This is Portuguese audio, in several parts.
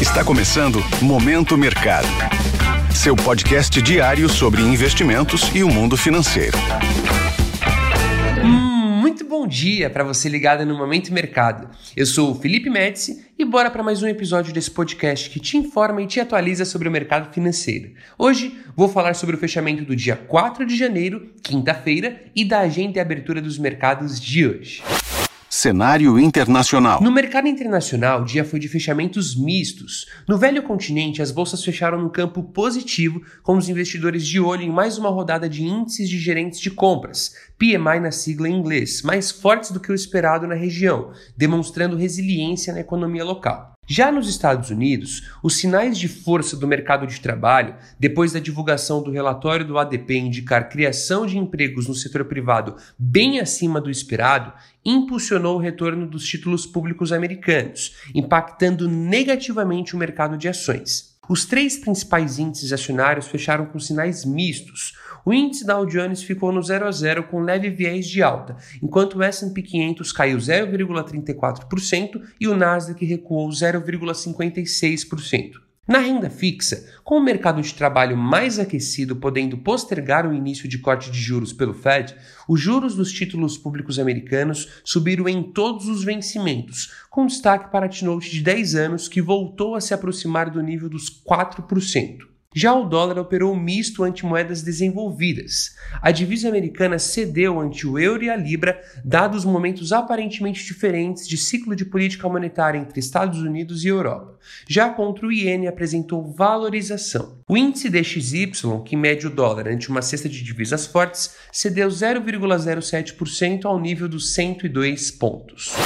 Está começando Momento Mercado. Seu podcast diário sobre investimentos e o mundo financeiro. Hum, muito bom dia para você ligado no Momento Mercado. Eu sou o Felipe Médici e bora para mais um episódio desse podcast que te informa e te atualiza sobre o mercado financeiro. Hoje vou falar sobre o fechamento do dia 4 de janeiro, quinta-feira, e da agenda e abertura dos mercados de hoje. Cenário internacional. No mercado internacional, o dia foi de fechamentos mistos. No velho continente, as bolsas fecharam no campo positivo, com os investidores de olho em mais uma rodada de índices de gerentes de compras, PMI na sigla em inglês, mais fortes do que o esperado na região, demonstrando resiliência na economia local. Já nos Estados Unidos, os sinais de força do mercado de trabalho, depois da divulgação do relatório do ADP indicar criação de empregos no setor privado bem acima do esperado, impulsionou o retorno dos títulos públicos americanos, impactando negativamente o mercado de ações. Os três principais índices acionários fecharam com sinais mistos. O índice Dow Jones ficou no 0 a 0 com leve viés de alta, enquanto o S&P 500 caiu 0,34% e o Nasdaq recuou 0,56%. Na renda fixa, com o mercado de trabalho mais aquecido podendo postergar o início de corte de juros pelo Fed, os juros dos títulos públicos americanos subiram em todos os vencimentos, com destaque para a T-Note de 10 anos que voltou a se aproximar do nível dos 4%. Já o dólar operou misto ante moedas desenvolvidas. A divisa americana cedeu ante o euro e a libra, dados momentos aparentemente diferentes de ciclo de política monetária entre Estados Unidos e Europa. Já contra o iene apresentou valorização. O índice DXY, que mede o dólar ante uma cesta de divisas fortes, cedeu 0,07% ao nível dos 102 pontos.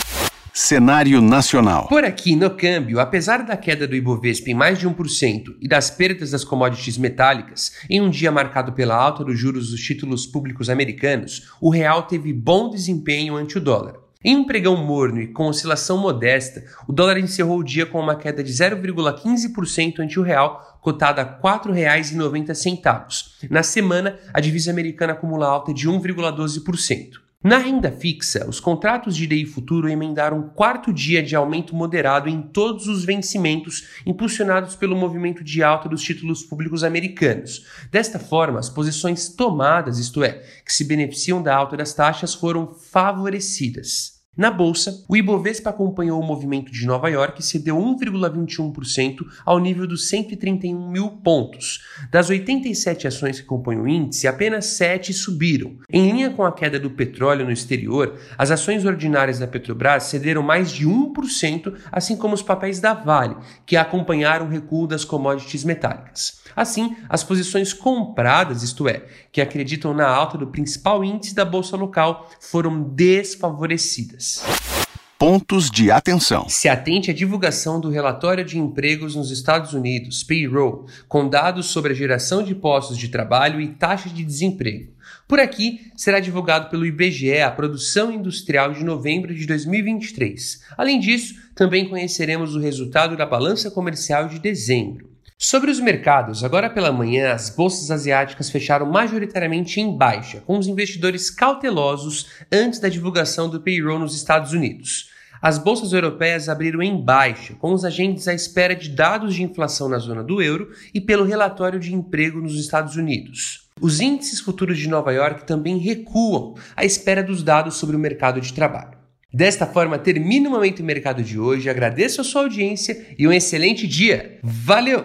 Cenário nacional. Por aqui, no câmbio, apesar da queda do Ibovespa em mais de 1% e das perdas das commodities metálicas, em um dia marcado pela alta dos juros dos títulos públicos americanos, o real teve bom desempenho ante o dólar. Em um pregão morno e com oscilação modesta, o dólar encerrou o dia com uma queda de 0,15% ante o real, cotada a R$ 4,90. Na semana, a divisa americana acumula alta de 1,12%. Na renda fixa, os contratos de DI futuro emendaram um quarto dia de aumento moderado em todos os vencimentos, impulsionados pelo movimento de alta dos títulos públicos americanos. Desta forma, as posições tomadas, isto é, que se beneficiam da alta das taxas, foram favorecidas. Na bolsa, o Ibovespa acompanhou o movimento de Nova York e cedeu 1,21% ao nível dos 131 mil pontos. Das 87 ações que compõem o índice, apenas 7 subiram. Em linha com a queda do petróleo no exterior, as ações ordinárias da Petrobras cederam mais de 1%, assim como os papéis da Vale, que acompanharam o recuo das commodities metálicas. Assim, as posições compradas, isto é, que acreditam na alta do principal índice da bolsa local, foram desfavorecidas. Pontos de atenção. Se atente à divulgação do relatório de empregos nos Estados Unidos, payroll, com dados sobre a geração de postos de trabalho e taxa de desemprego. Por aqui, será divulgado pelo IBGE a produção industrial de novembro de 2023. Além disso, também conheceremos o resultado da balança comercial de dezembro. Sobre os mercados, agora pela manhã, as bolsas asiáticas fecharam majoritariamente em baixa, com os investidores cautelosos antes da divulgação do payroll nos Estados Unidos. As bolsas europeias abriram em baixa, com os agentes à espera de dados de inflação na zona do euro e pelo relatório de emprego nos Estados Unidos. Os índices futuros de Nova York também recuam, à espera dos dados sobre o mercado de trabalho. Desta forma, termina o Momento Mercado de hoje. Agradeço a sua audiência e um excelente dia. Valeu!